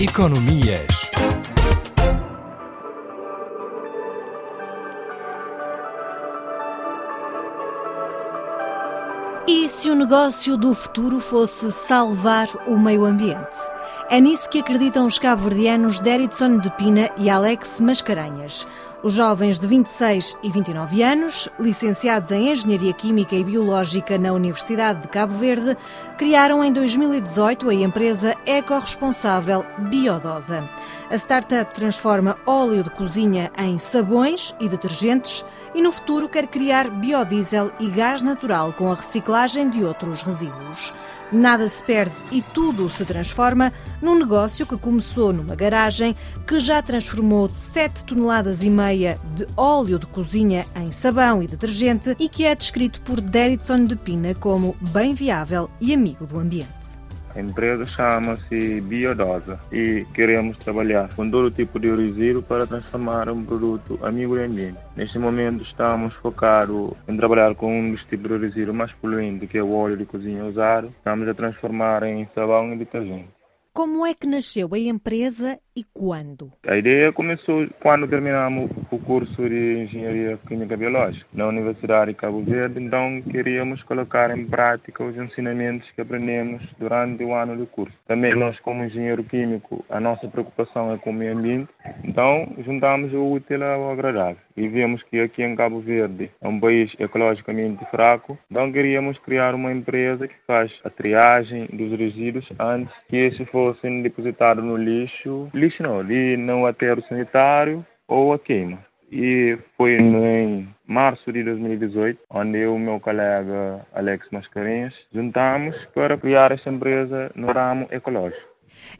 Economias. E se o negócio do futuro fosse salvar o meio ambiente? É nisso que acreditam os cabo-verdianos Deritson de Pina e Alex Mascarenhas. Os jovens de 26 e 29 anos, licenciados em Engenharia Química e Biológica na Universidade de Cabo Verde, criaram em 2018 a empresa ecorresponsável Biodosa. A startup transforma óleo de cozinha em sabões e detergentes e no futuro quer criar biodiesel e gás natural com a reciclagem de outros resíduos. Nada se perde e tudo se transforma num negócio que começou numa garagem, que já transformou 7 toneladas e meia de óleo de cozinha em sabão e detergente e que é descrito por Deritson de Pina como bem viável e amigo do ambiente. A empresa chama-se Biodosa e queremos trabalhar com todo tipo de resíduo para transformar um produto amigo do ambiente. Neste momento estamos focados em trabalhar com um dos tipos de resíduo mais poluente, que é o óleo de cozinha usado. Estamos a transformar em sabão e detergente. Como é que nasceu a empresa e quando? A ideia começou quando terminamos o curso de Engenharia Química Biológica na Universidade de Cabo Verde. Então, queríamos colocar em prática os ensinamentos que aprendemos durante o ano do curso. Também nós, como engenheiro químico, a nossa preocupação é com o meio ambiente. Então, juntamos o útil ao agradável. E vimos que aqui em Cabo Verde é um país ecologicamente fraco. Então, queríamos criar uma empresa que faz a triagem dos resíduos antes que esses fossem depositados no lixo lixo não, ali no aterro sanitário ou a queima. E foi em março de 2018, onde eu e meu colega Alex Mascarenhas juntamos para criar esta empresa no ramo ecológico.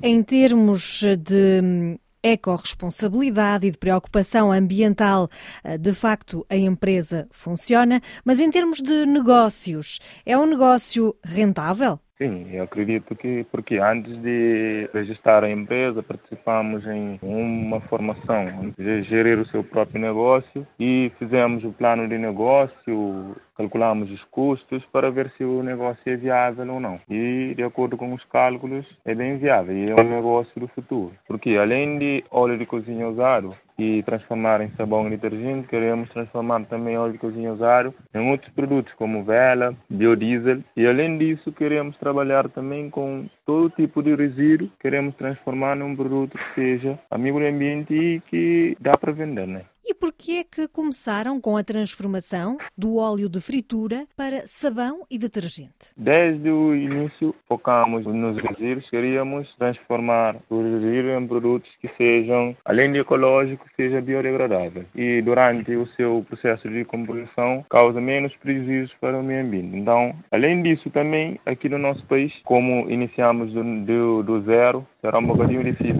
Em termos de hum, ecorresponsabilidade e de preocupação ambiental, eh, de facto a empresa funciona, mas em termos de negócios, é um negócio rentável? Sim, eu acredito que, porque antes de registrar a empresa, participamos em uma formação de gerir o seu próprio negócio e fizemos o plano de negócio, calculamos os custos para ver se o negócio é viável ou não. E, de acordo com os cálculos, é bem viável e é um negócio do futuro. Porque, além de óleo de cozinha usado, e transformar em sabão e detergente, queremos transformar também óleo usado em outros produtos como vela, biodiesel. E além disso queremos trabalhar também com todo tipo de resíduo, queremos transformar num produto que seja amigo do ambiente e que dá para vender, né? E por que é que começaram com a transformação do óleo de fritura para sabão e detergente? Desde o início focamos nos resíduos, queríamos transformar os resíduos em produtos que sejam, além de ecológicos, seja biodegradável. E durante o seu processo de composição causa menos prejuízos para o meio ambiente. Então, além disso também, aqui no nosso país, como iniciamos do, do, do zero, será um bocadinho difícil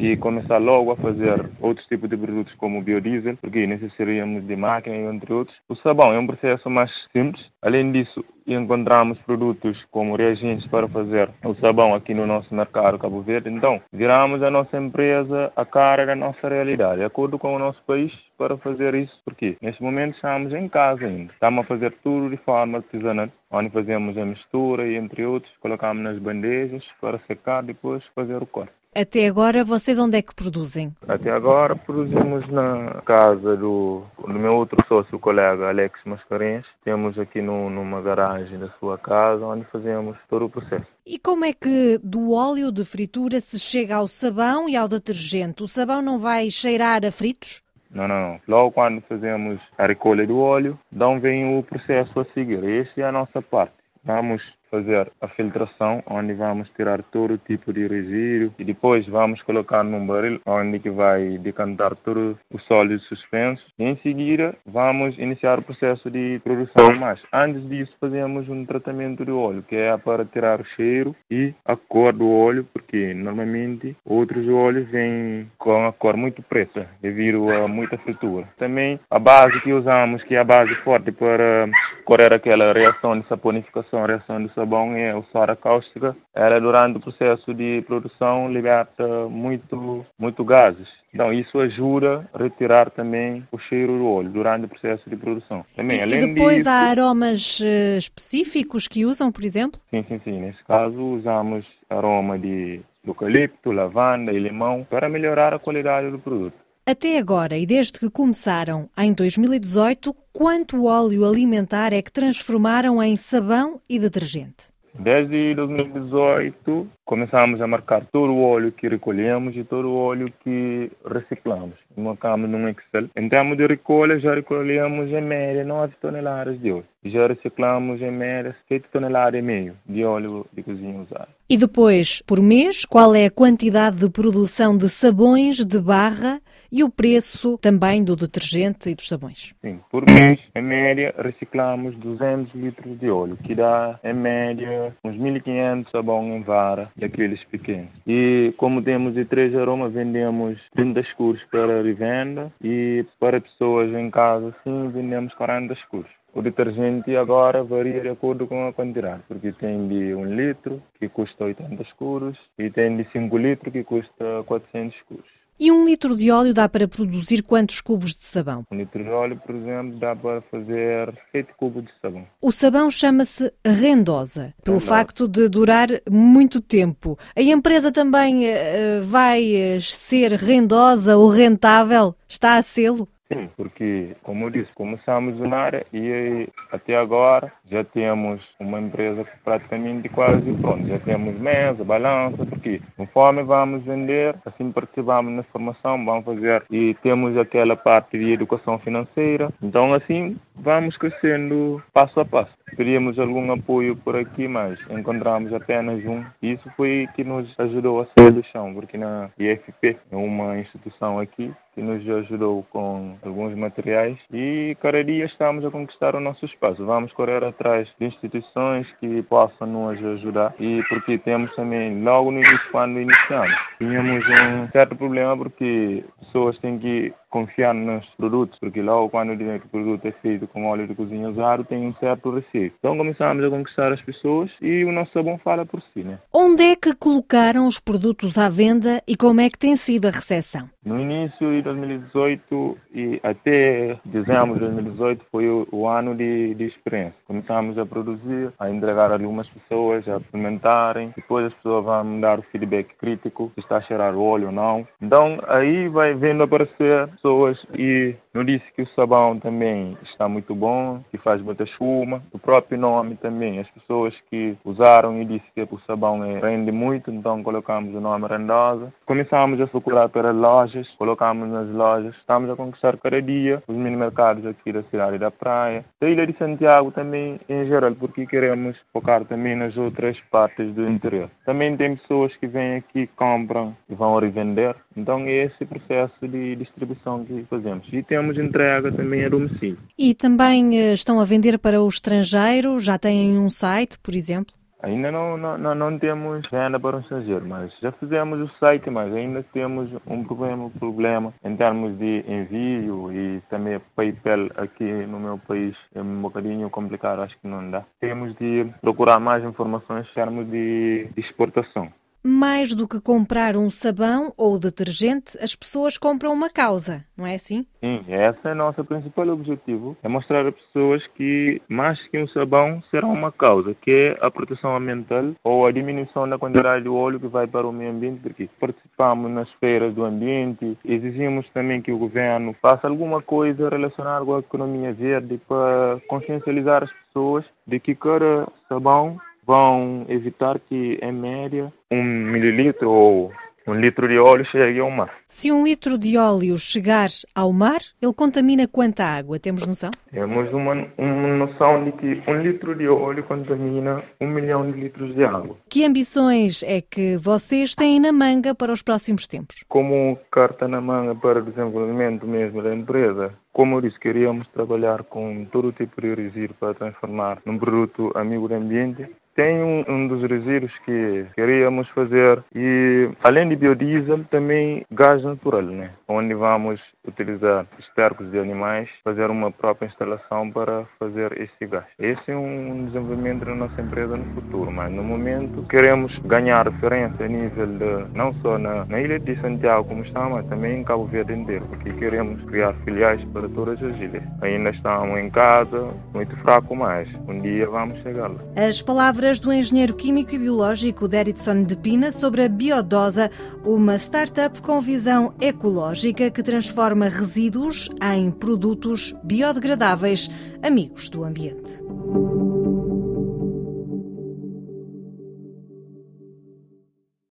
e começar logo a fazer outros tipos de produtos como biodiesel, porque necessitaríamos de máquina e entre outros. O sabão é um processo mais simples. Além disso, encontramos produtos como reagentes para fazer o sabão aqui no nosso mercado Cabo Verde. Então, viramos a nossa empresa a cara da nossa realidade, de acordo com o nosso país, para fazer isso. Porque neste momento estamos em casa ainda. Estamos a fazer tudo de forma artesanal, onde fazemos a mistura e entre outros, colocamos nas bandejas para secar, depois fazer o corte. Até agora, vocês onde é que produzem? Até agora produzimos na casa do, do meu outro sócio, o colega Alex Mascarenhas. Temos aqui no, numa garagem da sua casa, onde fazemos todo o processo. E como é que do óleo de fritura se chega ao sabão e ao detergente? O sabão não vai cheirar a fritos? Não, não, não. Logo quando fazemos a recolha do óleo, então vem o processo a seguir. Essa é a nossa parte. Vamos fazer a filtração, onde vamos tirar todo tipo de resíduo e depois vamos colocar num barril, onde que vai decantar todo o sólido suspenso. Em seguida, vamos iniciar o processo de produção. Mas antes disso, fazemos um tratamento do óleo, que é para tirar o cheiro e a cor do óleo, porque normalmente outros óleos vêm com a cor muito preta, devido a muita fritura. Também a base que usamos, que é a base forte para correr aquela reação de saponificação, reação de sabão e o soda cáustica, ela durante o processo de produção liberta muito, muito gases. Então isso ajuda a retirar também o cheiro do óleo durante o processo de produção. Também, e, além e depois disso, há aromas uh, específicos que usam, por exemplo? Sim, sim, sim. Nesse caso usamos aroma de eucalipto, lavanda e limão para melhorar a qualidade do produto. Até agora, e desde que começaram em 2018, quanto óleo alimentar é que transformaram em sabão e detergente? Desde 2018 começamos a marcar todo o óleo que recolhemos e todo o óleo que reciclamos. Marcamos num Excel. Em termos de recolha, já recolhemos em média 9 toneladas de óleo. Já reciclamos em média 7 toneladas e meio de óleo de cozinha usado. E depois, por mês, qual é a quantidade de produção de sabões de barra e o preço também do detergente e dos sabões? Sim, por mês, em média, reciclamos 200 litros de óleo, que dá, em média, uns 1.500 sabão em vara, daqueles pequenos. E como temos de três aromas, vendemos 30 escuros para revenda e para pessoas em casa, sim, vendemos 40 escuros. O detergente agora varia de acordo com a quantidade, porque tem de 1 litro, que custa 80 escuros, e tem de 5 litros, que custa 400 escuros. E um litro de óleo dá para produzir quantos cubos de sabão? Um litro de óleo, por exemplo, dá para fazer 7 cubos de sabão. O sabão chama-se rendosa, pelo rendosa. facto de durar muito tempo. A empresa também uh, vai ser rendosa ou rentável? Está a sê-lo? Sim, porque, como eu disse, começamos na área e até agora já temos uma empresa praticamente quase pronta. Já temos mesa, balança, porque conforme vamos vender, assim participamos na formação, vamos fazer e temos aquela parte de educação financeira. Então, assim, vamos crescendo passo a passo. Queríamos algum apoio por aqui, mas encontramos apenas um. Isso foi que nos ajudou a sair do chão, porque na IFP é uma instituição aqui que nos ajudou com alguns materiais e cada dia estamos a conquistar o nosso espaço. Vamos correr atrás de instituições que possam nos ajudar e porque temos também, logo no início, quando iniciamos, tínhamos um certo problema porque pessoas têm que confiar nos produtos, porque logo quando dizem que o produto é feito com óleo de cozinha usado, tem um certo receio. Então começamos a conquistar as pessoas e o nosso sabão fala por si, né? Onde é que colocaram os produtos à venda e como é que tem sido a recepção? No início de 2018 e até dezembro de 2018 foi o, o ano de, de, experiência. Começamos a produzir, a entregar a algumas pessoas, a experimentarem. Depois as pessoas vão dar o feedback crítico, se está a cheirar o óleo ou não. Então aí vai vendo aparecer pessoas e não disse que o sabão também está muito bom, que faz muita espuma. O próprio nome também, as pessoas que usaram e disse que o sabão é, rende muito, então colocamos o nome Rendosa. Começamos a procurar pelas lojas, colocamos nas lojas. Estamos a conquistar cada dia os mini mercados aqui da cidade da praia, da Ilha de Santiago também em geral, porque queremos focar também nas outras partes do interior. Também tem pessoas que vêm aqui, compram e vão revender. Então é esse processo de distribuição que fazemos. E temos entrega também a domicílio. E também eh, estão a vender para o estrangeiro? Já têm um site, por exemplo? Ainda não, não, não temos venda para o estrangeiro, mas já fizemos o site, mas ainda temos um problema, problema em termos de envio e também PayPal aqui no meu país é um bocadinho complicado, acho que não dá. Temos de procurar mais informações em termos de exportação mais do que comprar um sabão ou detergente, as pessoas compram uma causa, não é assim? Sim, esse é o nosso principal objetivo, é mostrar às pessoas que mais que um sabão será uma causa, que é a proteção ambiental ou a diminuição da quantidade de óleo que vai para o meio ambiente, porque participamos nas feiras do ambiente, exigimos também que o governo faça alguma coisa relacionada com a economia verde para consciencializar as pessoas de que cada sabão vão evitar que, em média, um mililitro ou um litro de óleo chegue ao mar. Se um litro de óleo chegar ao mar, ele contamina quanta água? Temos noção? Temos uma, uma noção de que um litro de óleo contamina um milhão de litros de água. Que ambições é que vocês têm na manga para os próximos tempos? Como carta na manga para o desenvolvimento mesmo da empresa, como eu disse, queríamos trabalhar com todo tipo de resíduo para transformar num produto amigo do ambiente tem um, um, dos resíduos que queríamos fazer e além de biodiesel também gás natural, né? Onde vamos utilizar estercos de animais, fazer uma própria instalação para fazer esse gás. Esse é um desenvolvimento da nossa empresa no futuro, mas no momento queremos ganhar referência a nível de não só na, na ilha de Santiago como está, mas também em Cabo Verde inteiro, porque queremos criar filiais para todas as ilhas. Ainda estamos em casa, muito fraco, mas um dia vamos chegar lá. As palavras palavras do engenheiro químico e biológico Deritson de Pina sobre a Biodosa, uma startup com visão ecológica que transforma resíduos em produtos biodegradáveis, amigos do ambiente.